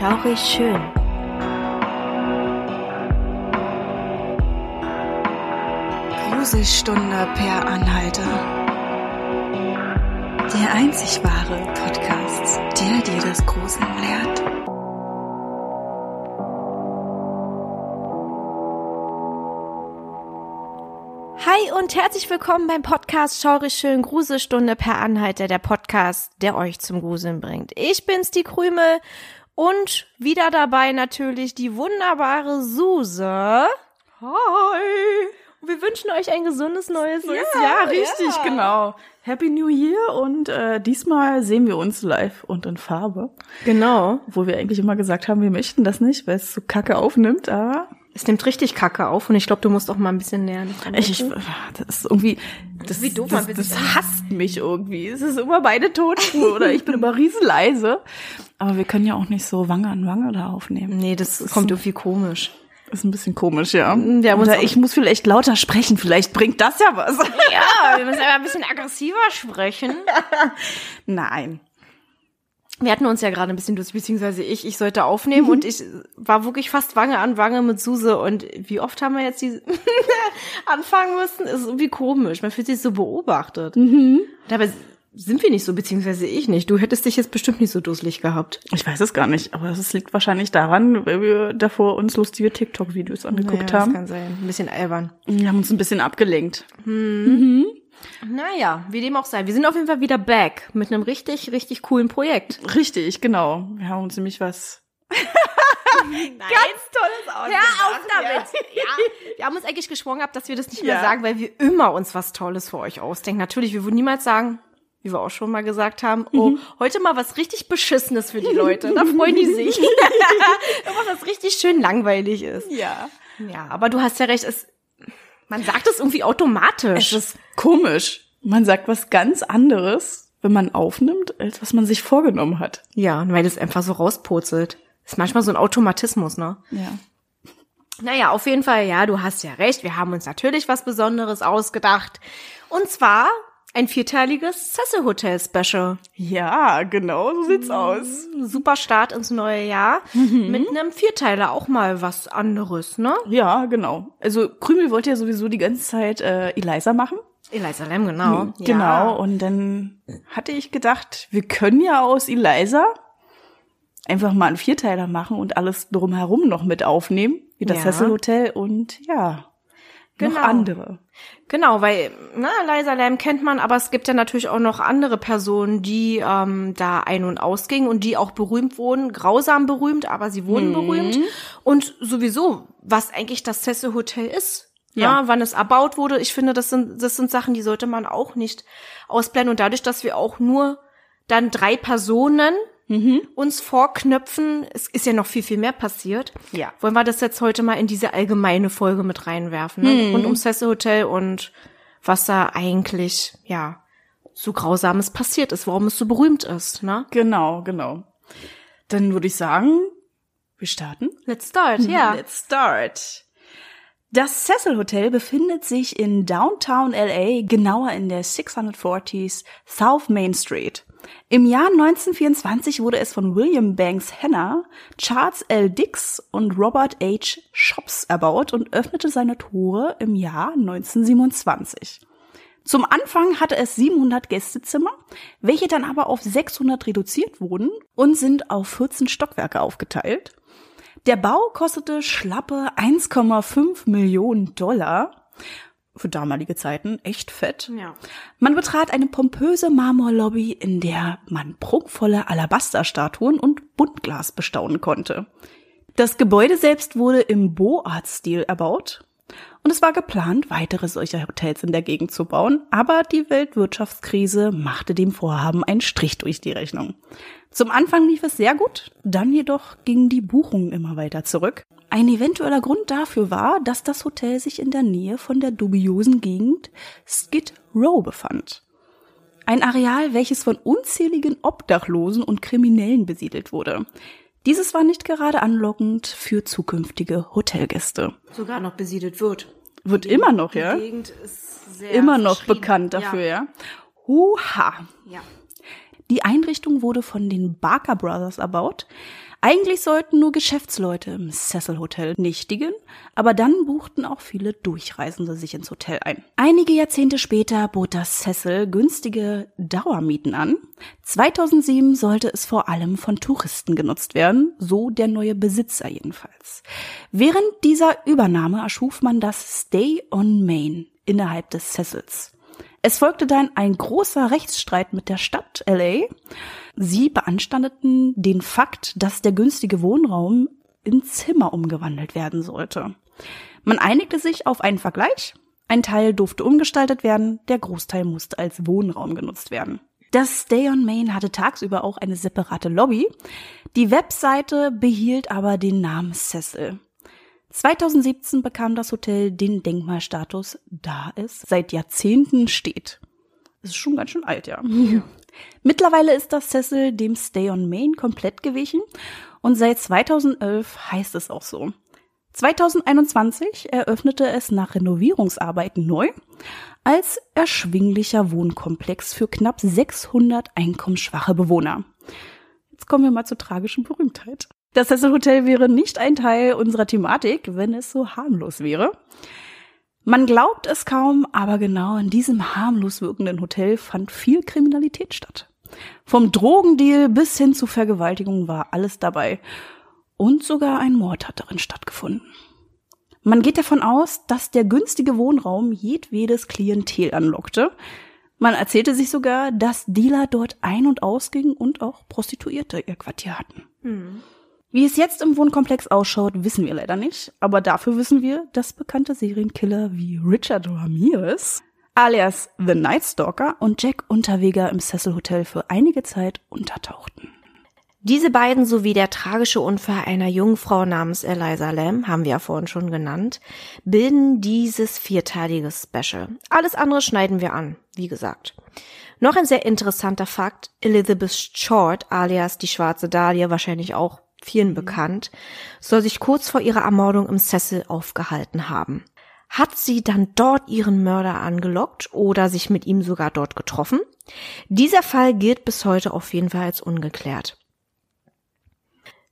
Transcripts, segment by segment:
Schaurig schön. Gruselstunde per Anhalter. Der einzig wahre Podcast, der dir das Gruseln lehrt. Hi und herzlich willkommen beim Podcast Schaurig schön Gruselstunde per Anhalter, der Podcast, der euch zum Gruseln bringt. Ich bin's, die Krümel und wieder dabei natürlich die wunderbare Suse. Hi! Wir wünschen euch ein gesundes neues Jahr. Jahr, richtig, genau. Happy New Year und äh, diesmal sehen wir uns live und in Farbe. Genau. Obwohl wir eigentlich immer gesagt haben, wir möchten das nicht, weil es so kacke aufnimmt, aber Es nimmt richtig Kacke auf und ich glaube, du musst auch mal ein bisschen näher. ich, ich das ist irgendwie, das, Wie doof man das, das sich hasst mich irgendwie. Es ist immer beide Tonspur oder ich bin immer riesenleise. Aber wir können ja auch nicht so Wange an Wange da aufnehmen. Nee, das kommt irgendwie komisch. Ist ein bisschen komisch, ja. Haben uns Oder ich muss vielleicht lauter sprechen, vielleicht bringt das ja was. Ja, wir müssen aber ein bisschen aggressiver sprechen. Nein. Wir hatten uns ja gerade ein bisschen durch, beziehungsweise ich, ich sollte aufnehmen und ich war wirklich fast Wange an Wange mit Suse und wie oft haben wir jetzt die anfangen müssen? Ist irgendwie komisch. Man fühlt sich so beobachtet. Dabei sind wir nicht so, beziehungsweise ich nicht. Du hättest dich jetzt bestimmt nicht so dusselig gehabt. Ich weiß es gar nicht, aber es liegt wahrscheinlich daran, weil wir davor uns lustige TikTok-Videos angeguckt Naja, haben. Das kann sein. Ein bisschen albern. Wir haben uns ein bisschen abgelenkt. Naja, wie dem auch sei. Wir sind auf jeden Fall wieder back mit einem richtig, richtig coolen Projekt. Richtig, genau. Wir haben uns nämlich was Ganz tolles Hör auf damit. Ja. Wir haben uns eigentlich geschworen gehabt, dass wir das nicht mehr Ja. sagen, weil wir immer uns was Tolles für euch ausdenken. Natürlich, wir würden niemals sagen, wie wir auch schon mal gesagt haben, oh, heute mal was richtig Beschissenes für die Leute. Da freuen die sich. Immer was richtig schön langweilig ist. Ja. Ja, aber du hast ja recht, es, man sagt es irgendwie automatisch. Es ist komisch. Man sagt was ganz anderes, wenn man aufnimmt, als was man sich vorgenommen hat. ja, weil es einfach so rauspurzelt. Ist manchmal so ein Automatismus, ne? Ja. Naja, auf jeden Fall, ja, du hast ja recht. Wir haben uns natürlich was Besonderes ausgedacht. Und zwar ein vierteiliges Cecil Hotel Special. Ja, genau, so sieht's aus. Super Start ins neue Jahr. Mit einem Vierteiler auch mal was anderes, ne? Ja, genau. Also Krümel wollte ja sowieso die ganze Zeit äh, Eliza machen. Eliza Lam, genau. Genau. Und dann hatte ich gedacht, wir können ja aus Eliza einfach mal einen Vierteiler machen und alles drumherum noch mit aufnehmen. Wie das Ja. Cecil Hotel und ja, Genau. noch andere. Genau, weil, na, Eliza Lam kennt man, aber es gibt ja natürlich auch noch andere Personen, die ähm, da ein- und ausgingen und die auch berühmt wurden, grausam berühmt, aber sie wurden berühmt. Und sowieso, was eigentlich das Cecil Hotel ist. Ja. Ja. wann es erbaut wurde. Ich finde, das sind, das sind Sachen, die sollte man auch nicht ausblenden. Und dadurch, dass wir auch nur dann drei Personen uns vorknöpfen, es ist ja noch viel, viel mehr passiert. Ja. Wollen wir das jetzt heute mal in diese allgemeine Folge mit reinwerfen, ne? Und um Cecil Hotel und was da eigentlich, ja, so Grausames passiert ist, warum es so berühmt ist, ne? Genau, genau. Dann würde ich sagen, wir starten. Let's start, ja. Let's start. Das Cecil Hotel befindet sich in Downtown LA, genauer in der 640s South Main Street. Im Jahr 1924 wurde es von William Banks Henner, Charles L. Dix und Robert H. Shops erbaut und öffnete seine Tore im Jahr 1927. Zum Anfang hatte es 700 Gästezimmer, welche dann aber auf 600 reduziert wurden und sind auf 14 Stockwerke aufgeteilt. Der Bau kostete schlappe 1,5 Millionen Dollar. Für damalige Zeiten echt fett. Ja. Man betrat eine pompöse Marmorlobby, in der man prunkvolle Alabasterstatuen und Buntglas bestaunen konnte. Das Gebäude selbst wurde im Beaux-Arts-Stil erbaut und es war geplant, weitere solcher Hotels in der Gegend zu bauen, aber die Weltwirtschaftskrise machte dem Vorhaben einen Strich durch die Rechnung. Zum Anfang lief es sehr gut, dann jedoch gingen die Buchungen immer weiter zurück. Ein eventueller Grund dafür war, dass das Hotel sich in der Nähe von der dubiosen Gegend Skid Row befand. Ein Areal, welches von unzähligen Obdachlosen und Kriminellen besiedelt wurde. Dieses war nicht gerade anlockend für zukünftige Hotelgäste. Sogar noch besiedelt wird. Wird immer noch, ja? Die Gegend ist sehr Immer noch bekannt dafür, ja? Huha. Ja. Die Einrichtung wurde von den Barker Brothers erbaut, Eigentlich sollten nur Geschäftsleute im Cecil Hotel nächtigen, aber dann buchten auch viele Durchreisende sich ins Hotel ein. Einige Jahrzehnte später bot das Cecil günstige Dauermieten an. 2007 sollte es vor allem von Touristen genutzt werden, so der neue Besitzer jedenfalls. Während dieser Übernahme erschuf man das Stay on Main innerhalb des Cecils. Es folgte dann ein großer Rechtsstreit mit der Stadt LA. Sie beanstandeten den Fakt, dass der günstige Wohnraum in Zimmer umgewandelt werden sollte. Man einigte sich auf einen Vergleich. Ein Teil durfte umgestaltet werden, der Großteil musste als Wohnraum genutzt werden. Das Stay on Main hatte tagsüber auch eine separate Lobby. Die Webseite behielt aber den Namen Cecil. 2017 bekam das Hotel den Denkmalstatus, da es seit Jahrzehnten steht. Das ist schon ganz schön alt, ja. ja. Mittlerweile ist das Cecil dem Stay on Main komplett gewichen und seit 2011 heißt es auch so. 2021 eröffnete es nach Renovierungsarbeiten neu als erschwinglicher Wohnkomplex für knapp 600 einkommensschwache Bewohner. Jetzt kommen wir mal zur tragischen Berühmtheit. Das Cecil Hotel wäre nicht ein Teil unserer Thematik, wenn es so harmlos wäre. Man glaubt es kaum, aber genau in diesem harmlos wirkenden Hotel fand viel Kriminalität statt. Vom Drogendeal bis hin zu Vergewaltigung war alles dabei. Und sogar ein Mord hat darin stattgefunden. Man geht davon aus, dass der günstige Wohnraum jedwedes Klientel anlockte. Man erzählte sich sogar, dass Dealer dort ein- und ausgingen und auch Prostituierte ihr Quartier hatten. Hm. Wie es jetzt im Wohnkomplex ausschaut, wissen wir leider nicht. Aber dafür wissen wir, dass bekannte Serienkiller wie Richard Ramirez, alias The Night Stalker und Jack Unterweger im Cecil Hotel für einige Zeit untertauchten. Diese beiden sowie der tragische Unfall einer jungen Frau namens Eliza Lamb, haben wir ja vorhin schon genannt, bilden dieses vierteilige Special. Alles andere schneiden wir an, wie gesagt. Noch ein sehr interessanter Fakt, Elizabeth Short, alias die schwarze Dahlia, wahrscheinlich auch vielen mhm. bekannt, soll sich kurz vor ihrer Ermordung im Sessel aufgehalten haben. Hat sie dann dort ihren Mörder angelockt oder sich mit ihm sogar dort getroffen? Dieser Fall gilt bis heute auf jeden Fall als ungeklärt.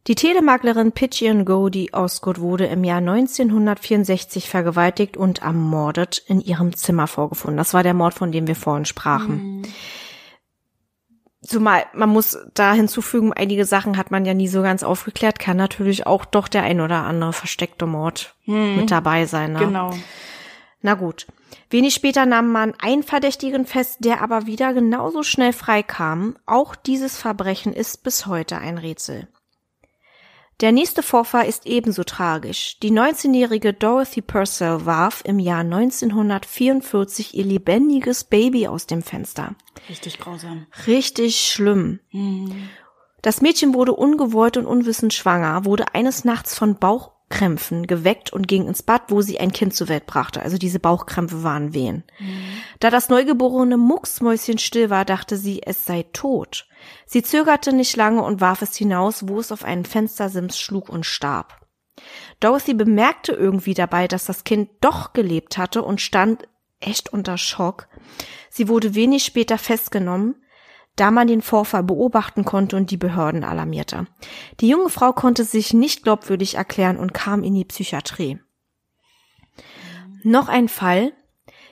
Die Telemaklerin Pigeon Goldie Osgood wurde im Jahr 1964 vergewaltigt und ermordet in ihrem Zimmer vorgefunden. Das war der Mord, von dem wir vorhin sprachen. Mhm. Zumal man muss da hinzufügen, einige Sachen hat man ja nie so ganz aufgeklärt, kann natürlich auch doch der ein oder andere versteckte Mord hm. mit dabei sein. Ne? Genau. Na gut. Wenig später nahm man einen Verdächtigen fest, der aber wieder genauso schnell freikam. Auch dieses Verbrechen ist bis heute ein Rätsel. Der nächste Vorfall ist ebenso tragisch. Die 19-jährige Dorothy Purcell warf im Jahr 1944 ihr lebendiges Baby aus dem Fenster. Richtig grausam. Richtig schlimm. Mhm. Das Mädchen wurde ungewollt und unwissend schwanger, wurde eines Nachts von Bauch Bauchkrämpfen geweckt und ging ins Bad, wo sie ein Kind zur Welt brachte. Also diese Bauchkrämpfe waren Wehen. Mhm. Da das neugeborene Mucksmäuschen still war, dachte sie, es sei tot. Sie zögerte nicht lange und warf es hinaus, wo es auf einen Fenstersims schlug und starb. Dorothy bemerkte irgendwie dabei, dass das Kind doch gelebt hatte und stand echt unter Schock. Sie wurde wenig später festgenommen, da man den Vorfall beobachten konnte und die Behörden alarmierte. Die junge Frau konnte sich nicht glaubwürdig erklären und kam in die Psychiatrie. Noch ein Fall.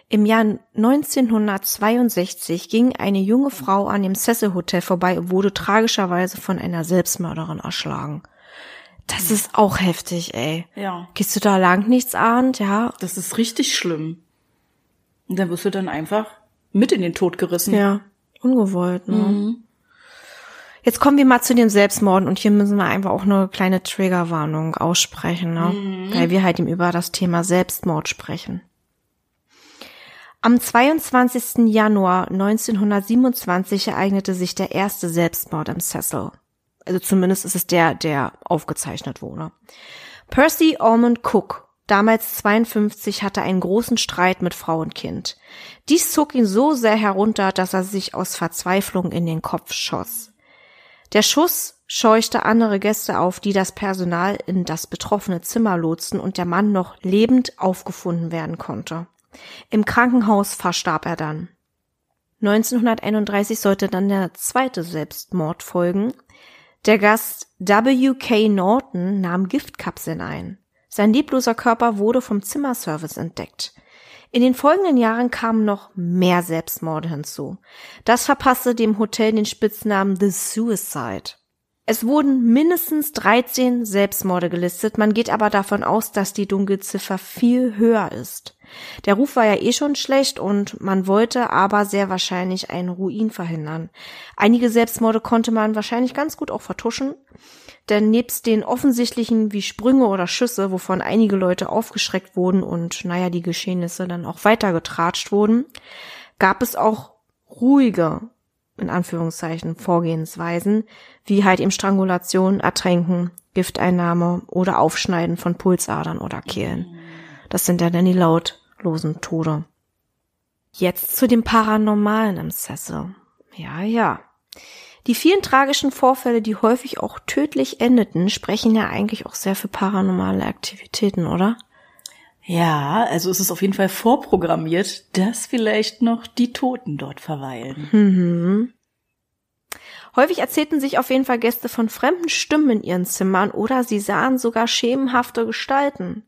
Im Jahr 1962 ging eine junge Frau an dem Cecil Hotel vorbei und wurde tragischerweise von einer Selbstmörderin erschlagen. Das ist auch heftig, ey. Ja. Gehst du da lang nichts ahnt, ja? Das ist richtig schlimm. Und dann wirst du dann einfach mit in den Tod gerissen. Ja. Ungewollt, ne? Mhm. Jetzt kommen wir mal zu den Selbstmorden und hier müssen wir einfach auch eine kleine Triggerwarnung aussprechen, ne? Mhm. weil wir halt eben über das Thema Selbstmord sprechen. Am 22. Januar 1927 ereignete sich der erste Selbstmord im Cecil. Also zumindest ist es der, der aufgezeichnet wurde. Percy Ormond Cook damals 52, hatte einen großen Streit mit Frau und Kind. Dies zog ihn so sehr herunter, dass er sich aus Verzweiflung in den Kopf schoss. Der Schuss scheuchte andere Gäste auf, die das Personal in das betroffene Zimmer lotsen und der Mann noch lebend aufgefunden werden konnte. Im Krankenhaus verstarb er dann. 1931 sollte dann der zweite Selbstmord folgen. Der Gast W.K. Norton nahm Giftkapseln ein. Sein lebloser Körper wurde vom Zimmerservice entdeckt. In den folgenden Jahren kamen noch mehr Selbstmorde hinzu. Das verpasste dem Hotel den Spitznamen The Suicide. Es wurden mindestens 13 Selbstmorde gelistet, man geht aber davon aus, dass die Dunkelziffer viel höher ist. Der Ruf war ja eh schon schlecht und man wollte aber sehr wahrscheinlich einen Ruin verhindern. Einige Selbstmorde konnte man wahrscheinlich ganz gut auch vertuschen, denn nebst den offensichtlichen wie Sprünge oder Schüsse, wovon einige Leute aufgeschreckt wurden und naja, die Geschehnisse dann auch weitergetratscht wurden, gab es auch ruhige in Anführungszeichen Vorgehensweisen, wie halt eben Strangulation, Ertränken, Gifteinnahme oder Aufschneiden von Pulsadern oder Kehlen. Das sind ja dann die lautlosen Tode. Jetzt zu dem Paranormalen im Sessel. Ja, ja. Die vielen tragischen Vorfälle, die häufig auch tödlich endeten, sprechen ja eigentlich auch sehr für paranormale Aktivitäten, oder? Ja, also es ist auf jeden Fall vorprogrammiert, dass vielleicht noch die Toten dort verweilen. Mhm. Häufig erzählten sich auf jeden Fall Gäste von fremden Stimmen in ihren Zimmern oder sie sahen sogar schemenhafte Gestalten.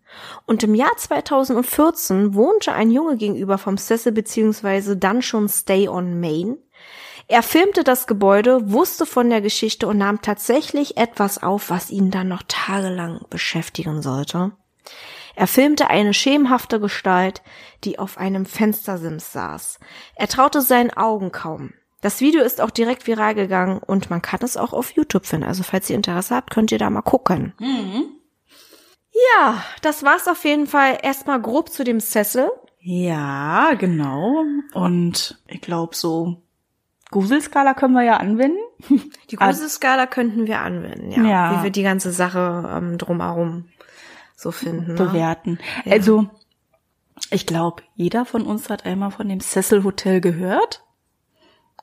Und im Jahr 2014 wohnte ein Junge gegenüber vom Cecil bzw. dann schon Stay on Main. Er filmte das Gebäude, wusste von der Geschichte und nahm tatsächlich etwas auf, was ihn dann noch tagelang beschäftigen sollte. Er filmte eine schemenhafte Gestalt, die auf einem Fenstersims saß. Er traute seinen Augen kaum. Das Video ist auch direkt viral gegangen und man kann es auch auf YouTube finden. Also falls ihr Interesse habt, könnt ihr da mal gucken. Mhm. Ja, das war's auf jeden Fall erstmal grob zu dem Sessel. Ja, genau. Und ich glaube, so Gruselskala können wir ja anwenden. Die Gruselskala könnten wir anwenden, ja. Ja. Wie wir die ganze Sache ähm, drumherum so finden. Ne? bewerten. Ja. Also, ich glaube, jeder von uns hat einmal von dem Cecil Hotel gehört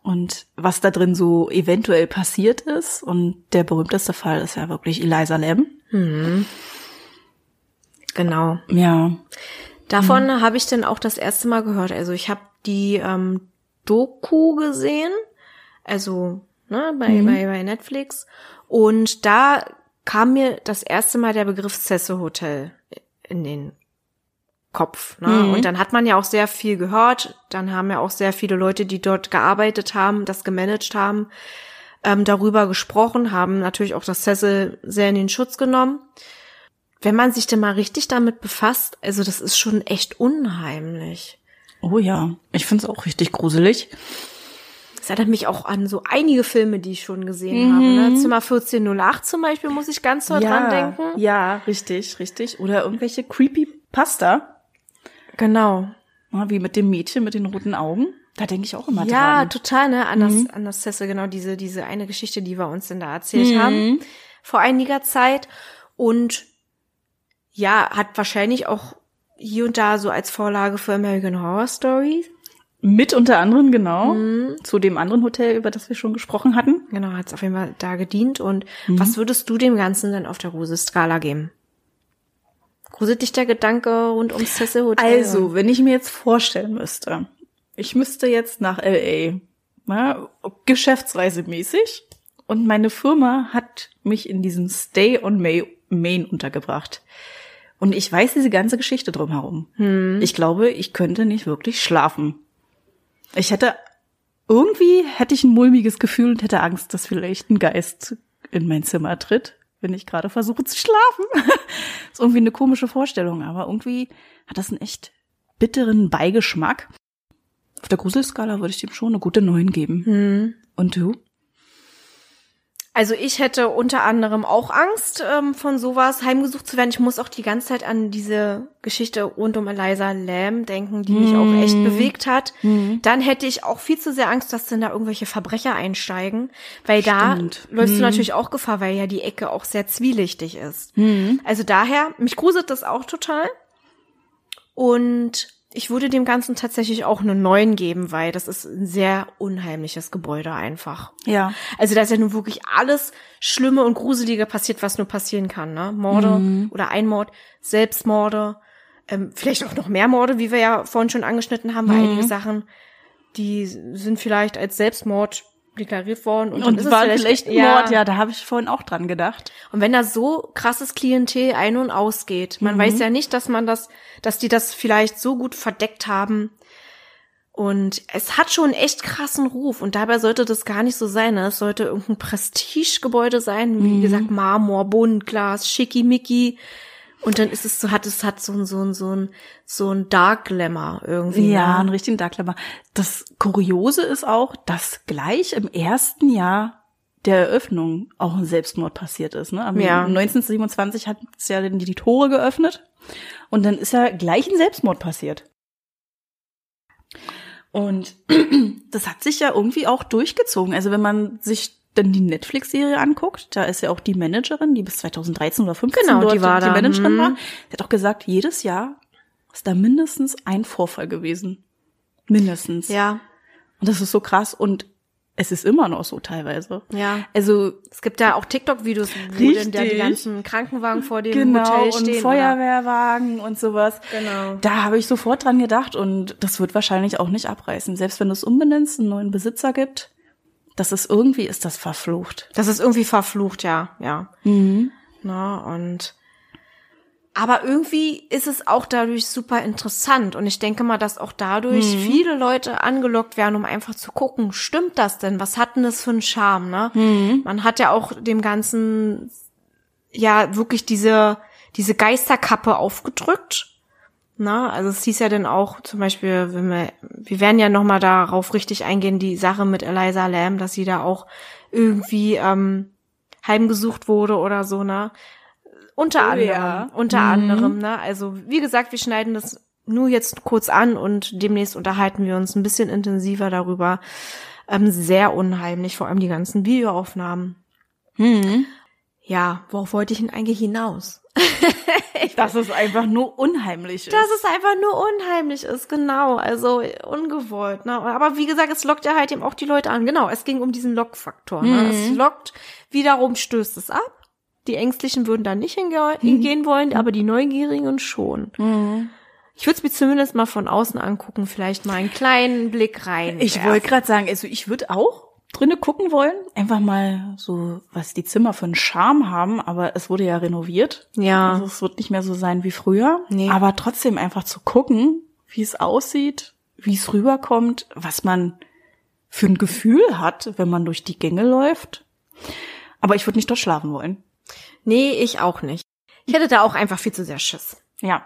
und was da drin so eventuell passiert ist. Und der berühmteste Fall ist ja wirklich Eliza Lam. Genau. Ja. Davon habe ich dann auch das erste Mal gehört. Also ich habe die ähm, Doku gesehen, also ne, bei, bei, bei Netflix. Und da kam mir das erste Mal der Begriff Cecil Hotel in den Kopf. Ne? Mhm. Und dann hat man ja auch sehr viel gehört. Dann haben ja auch sehr viele Leute, die dort gearbeitet haben, das gemanagt haben, ähm, darüber gesprochen, haben natürlich auch das Cecil sehr in den Schutz genommen. Wenn man sich denn mal richtig damit befasst, also das ist schon echt unheimlich. Oh ja. Ich finde es auch richtig gruselig. Das erinnert mich auch an so einige Filme, die ich schon gesehen habe. Ne? Zimmer 1408 zum Beispiel muss ich ganz doll dran denken. Ja, richtig, richtig. Oder irgendwelche creepy Pasta, Genau. wie mit dem Mädchen mit den roten Augen. Da denke ich auch immer Ja, dran. total, ne? An das, an das Cecil, genau, diese, diese eine Geschichte, die wir uns denn da erzählt haben. Vor einiger Zeit. Und ja, hat wahrscheinlich auch hier und da so als Vorlage für American Horror Story. Mit unter anderem, genau, zu dem anderen Hotel, über das wir schon gesprochen hatten. Genau, hat es auf jeden Fall da gedient. Und was würdest du dem Ganzen denn auf der Gruselskala geben? Gruselt dich der Gedanke rund ums Cecil Hotel? Also, wenn ich mir jetzt vorstellen müsste, ich müsste jetzt nach LA, ne, geschäftsreisemäßig, und meine Firma hat mich in diesem Stay on May, Main untergebracht. Und ich weiß diese ganze Geschichte drumherum. Ich glaube, ich könnte nicht wirklich schlafen. Ich hätte, irgendwie hätte ich ein mulmiges Gefühl und hätte Angst, dass vielleicht ein Geist in mein Zimmer tritt, wenn ich gerade versuche zu schlafen. ist irgendwie eine komische Vorstellung, aber irgendwie hat das einen echt bitteren Beigeschmack. Auf der Gruselskala würde ich dem schon eine gute 9 geben. Und du? Also ich hätte unter anderem auch Angst, ähm, von sowas heimgesucht zu werden. Ich muss auch die ganze Zeit an diese Geschichte rund um Eliza Lamb denken, die mich auch echt bewegt hat. Dann hätte ich auch viel zu sehr Angst, dass dann da irgendwelche Verbrecher einsteigen, weil Stimmt. da läufst du natürlich auch Gefahr, weil ja die Ecke auch sehr zwielichtig ist. Also daher, mich gruselt das auch total. Und ich würde dem Ganzen tatsächlich auch eine 9 geben, weil das ist ein sehr unheimliches Gebäude einfach. Ja. Also da ist ja nun wirklich alles Schlimme und Gruselige passiert, was nur passieren kann. Ne? Morde oder Einmord, Selbstmorde, ähm, vielleicht auch noch mehr Morde, wie wir ja vorhin schon angeschnitten haben, weil einige Sachen, die sind vielleicht als Selbstmord deklariert worden. Und, Und, es war vielleicht ein ja. Mord, ja, da habe ich vorhin auch dran gedacht. Und wenn da so krasses Klientel ein- und ausgeht, man weiß ja nicht, dass man das, dass die das vielleicht so gut verdeckt haben. Und es hat schon einen echt krassen Ruf. Und dabei sollte das gar nicht so sein. Ne? Es sollte irgendein Prestigegebäude sein. Wie gesagt, Marmor, Buntglas, Schickimicki. Und dann ist es so, hat es hat so ein, so ein, so ein, so ein Dark Glamour irgendwie. Ja, ne? einen richtigen Darklemmer. Das Kuriose ist auch, dass gleich im ersten Jahr der Eröffnung auch ein Selbstmord passiert ist. Ne? Am Ja. 1927 hat es ja die, die Tore geöffnet und dann ist ja gleich ein Selbstmord passiert. Und das hat sich ja irgendwie auch durchgezogen. Also wenn man sich dann die Netflix-Serie anguckt, da ist ja auch die Managerin, die bis 2013 oder 15 Genau, dort die war die da. Managerin war, die hat auch gesagt, jedes Jahr ist da mindestens ein Vorfall gewesen. Mindestens. Ja, Und das ist so krass und es ist immer noch so teilweise. ja. Also Es gibt da auch TikTok-Videos, wo dann da die ganzen Krankenwagen vor dem genau Hotel und stehen. oder- Feuerwehrwagen und sowas. Genau. Da habe ich sofort dran gedacht und das wird wahrscheinlich auch nicht abreißen. Selbst wenn du es umbenennst, einen neuen Besitzer gibt, das ist irgendwie ist das verflucht. Das ist irgendwie verflucht, ja, ja. Mhm. Na, und aber irgendwie ist es auch dadurch super interessant und ich denke mal, dass auch dadurch Mhm. viele Leute angelockt werden, um einfach zu gucken, stimmt das denn? Was hat denn das für einen Charme, ne? Mhm. Man hat ja auch dem ganzen ja wirklich diese diese Geisterkappe aufgedrückt. Na, also es hieß ja dann auch zum Beispiel, wenn wir, wir werden ja noch mal darauf richtig eingehen, die Sache mit Eliza Lamb, dass sie da auch irgendwie ähm, heimgesucht wurde oder so, ne? Unter Oh anderem, ja. unter Mhm. anderem, ne? Also wie gesagt, wir schneiden das nur jetzt kurz an und demnächst unterhalten wir uns ein bisschen intensiver darüber. Ähm, sehr unheimlich, vor allem die ganzen Videoaufnahmen. Mhm. Ja, worauf wollte ich denn eigentlich hinaus? Dass es einfach nur unheimlich ist. Dass es einfach nur unheimlich ist, genau. Also ungewollt. Ne? Aber wie gesagt, es lockt ja halt eben auch die Leute an. Genau, es ging um diesen Lockfaktor. Ne? Es lockt, wiederum stößt es ab. Die Ängstlichen würden da nicht hinge hingehen wollen, aber die Neugierigen schon. Mhm. Ich würde es mir zumindest mal von außen angucken, vielleicht mal einen kleinen Blick rein. Ich wollte gerade sagen, also ich würde auch drinne gucken wollen, einfach mal so, was die Zimmer für einen Charme haben, aber es wurde ja renoviert. Ja. Also es wird nicht mehr so sein wie früher. Nee. Aber trotzdem einfach zu gucken, wie es aussieht, wie es rüberkommt, was man für ein Gefühl hat, wenn man durch die Gänge läuft. Aber ich würde nicht dort schlafen wollen. Nee, ich auch nicht. Ich hätte da auch einfach viel zu sehr Schiss. Ja.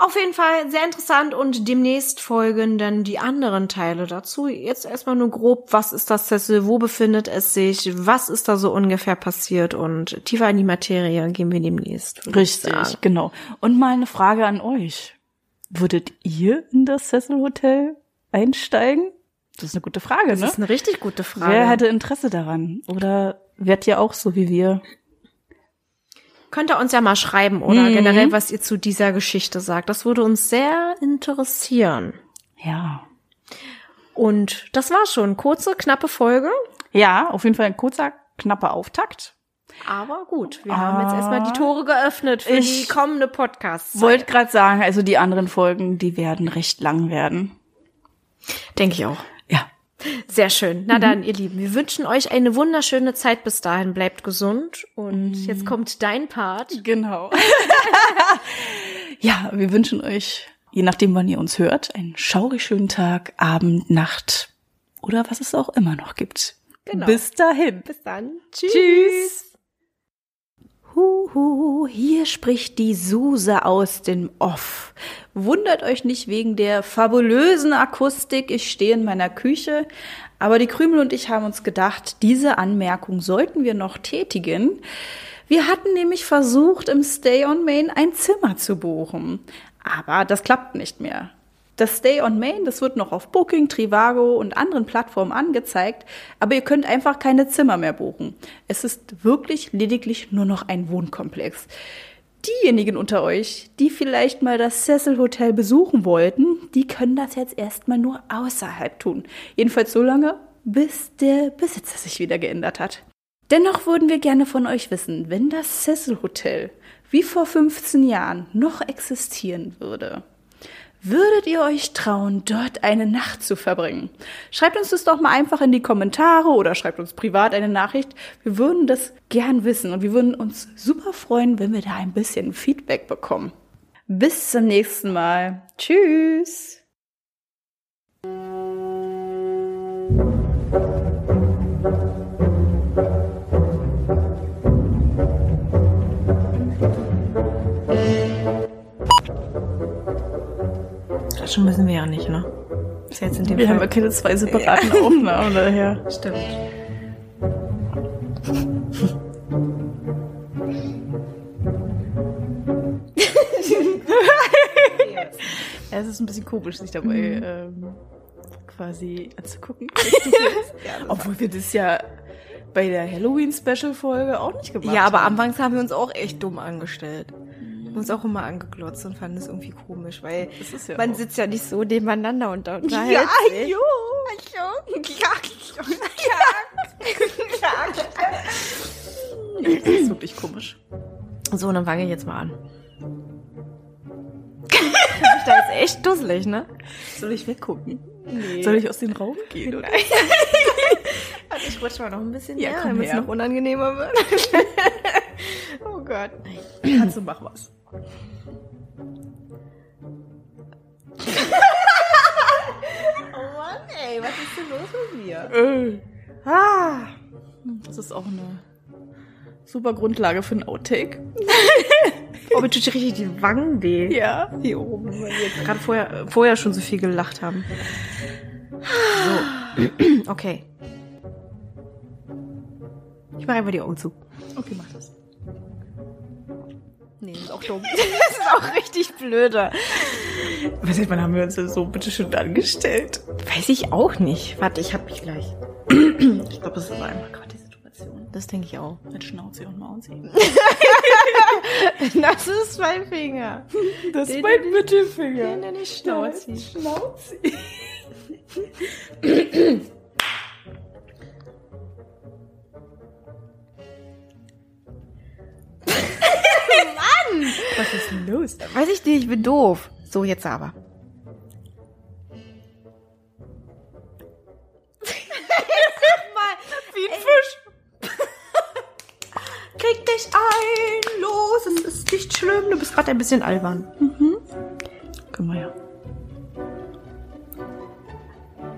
Auf jeden Fall sehr interessant und demnächst folgen dann die anderen Teile dazu. Jetzt erstmal nur grob, was ist das Sessel, wo befindet es sich, was ist da so ungefähr passiert und tiefer in die Materie gehen wir demnächst. Richtig, genau. Und mal eine Frage an euch. Würdet ihr in das Cecil Hotel einsteigen? Das ist eine gute Frage, Das ne? ist eine richtig gute Frage. Wer hätte Interesse daran? Oder werdet ihr auch so wie wir? Könnt ihr uns ja mal schreiben oder Mhm. generell, was ihr zu dieser Geschichte sagt. Das würde uns sehr interessieren. Ja. Und das war schon. Kurze, knappe Folge. Ja, auf jeden Fall ein kurzer, knapper Auftakt. Aber gut, wir haben jetzt erstmal die Ah. Tore geöffnet für Ich die kommende Podcasts. Wollte gerade sagen, also die anderen Folgen, die werden recht lang werden. Denke ich auch. Ja. Sehr schön. Na dann, ihr Lieben, wir wünschen euch eine wunderschöne Zeit bis dahin. Bleibt gesund. Und jetzt kommt dein Part. Genau. ja, wir wünschen euch, je nachdem, wann ihr uns hört, einen schaurig schönen Tag, Abend, Nacht oder was es auch immer noch gibt. Genau. Bis dahin. Bis dann. Tschüss. Tschüss. Huhu, hier spricht die Suse aus dem Off. Wundert euch nicht wegen der fabulösen Akustik. Ich stehe in meiner Küche. Aber die Krümel und ich haben uns gedacht, diese Anmerkung sollten wir noch tätigen. Wir hatten nämlich versucht, im Stay on Main ein Zimmer zu buchen. Aber das klappt nicht mehr. Das Stay on Main, das wird noch auf Booking, Trivago und anderen Plattformen angezeigt, aber ihr könnt einfach keine Zimmer mehr buchen. Es ist wirklich lediglich nur noch ein Wohnkomplex. Diejenigen unter euch, die vielleicht mal das Cecil Hotel besuchen wollten, die können das jetzt erstmal nur außerhalb tun. Jedenfalls so lange, bis der Besitzer sich wieder geändert hat. Dennoch würden wir gerne von euch wissen, wenn das Cecil Hotel wie vor 15 Jahren noch existieren würde. Würdet ihr euch trauen, dort eine Nacht zu verbringen? Schreibt uns das doch mal einfach in die Kommentare oder schreibt uns privat eine Nachricht. Wir würden das gern wissen und wir würden uns super freuen, wenn wir da ein bisschen Feedback bekommen. Bis zum nächsten Mal. Tschüss. Quatschen müssen wir ja nicht, ne? Ist jetzt in dem Wir Fall. haben ja keine zwei separaten Aufnahmen daher. Stimmt. Ja, es ist ein bisschen komisch, sich dabei Mhm. ähm, quasi anzugucken. Obwohl wir das ja bei der Halloween-Special-Folge auch nicht gemacht Ja, aber haben. anfangs haben wir uns auch echt dumm angestellt. Wir haben uns auch immer angeglotzt und fanden es irgendwie komisch, weil ja man auch- sitzt ja nicht so nebeneinander und da unterhält Ja, sich. jo. Das ist wirklich komisch. So, dann fange ich jetzt mal an. ich da jetzt echt dusselig, ne? Soll ich weggucken? Nee. Soll ich aus dem Raum gehen? Oder? Also ich rutsche mal noch ein bisschen Ja, näher, damit es noch unangenehmer wird. oh Gott. Kannst du mach was. Oh Mann, ey, was ist denn los mit mir? Äh. Ah. Das ist auch eine super Grundlage für ein Outtake. Oh, mir tut richtig die Wangen weh. Ja. Hier oben, weil wir jetzt gerade vorher, vorher schon so viel gelacht haben. So. Okay. Ich mache einfach die Augen zu. Okay, mach das. Nee, das ist auch dumm. das ist auch richtig blöde. Was seit wann haben wir uns denn so bitte schön angestellt? Weiß ich auch nicht. Warte, ich hab mich gleich. Ich glaube, das war einfach gerade die Situation. Das denke ich auch. Mit Schnauze und Mausi. Das ist mein Finger. Das ist ist mein mein Mittelfinger. Den nenne ich Schnauzi. Schnauzi. Was ist denn los? Weiß ich nicht, ich bin doof. So, jetzt aber. Wie ein Fisch. Krieg dich ein, los, es ist nicht schlimm, du bist gerade ein bisschen albern. Guck mal ja.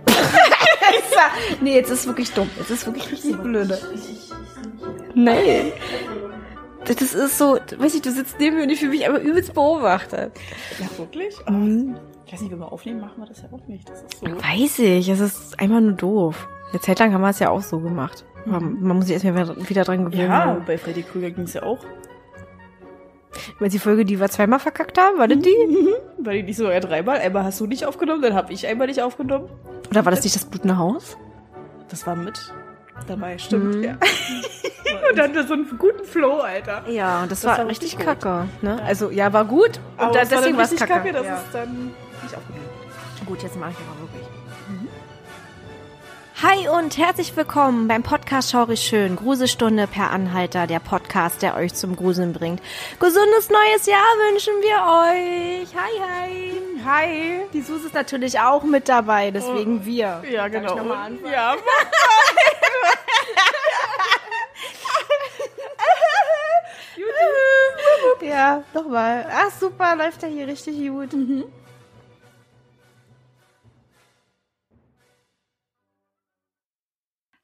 Nee, jetzt ist wirklich dumm. Jetzt ist wirklich richtig blöde. Nein. Das ist so, weiß ich, du sitzt neben mir und ich fühle mich aber übelst beobachtet. Ja, wirklich? Mhm. Ich weiß nicht, wenn wir aufnehmen, machen wir das ja auch nicht. Das ist so. Weiß ich, es ist einfach nur doof. Eine Zeit lang haben wir es ja auch so gemacht. Aber man muss sich erstmal wieder, dran gewöhnen. Ja, bei Freddy Krüger ging es ja auch. Weil die Folge, die wir zweimal verkackt haben, war das die? Weil die nicht so ja dreimal. Einmal hast du nicht aufgenommen, dann habe ich einmal nicht aufgenommen. Oder war das nicht das blutende Haus? Das war mit dabei, stimmt, Mhm. ja. Und dann so einen guten Flow, Alter. Ja, und das, Das war, war richtig gut. kacke. Ne? Also, ja, war gut. Und Aber deswegen war es richtig kacke. kacke, dass ja. es dann nicht aufgenommen Gut, jetzt mache ich aber wirklich. Hi und herzlich willkommen beim Podcast Schaurig Schön. Gruselstunde per Anhalter, der Podcast, der euch zum Gruseln bringt. Gesundes neues Jahr wünschen wir euch. Hi, hi. Hi. Die Sus ist natürlich auch mit dabei, deswegen wir. Ja, Darf ich genau. noch mal anfangen? ja, Ja, nochmal. Ach, super, läuft ja hier richtig gut.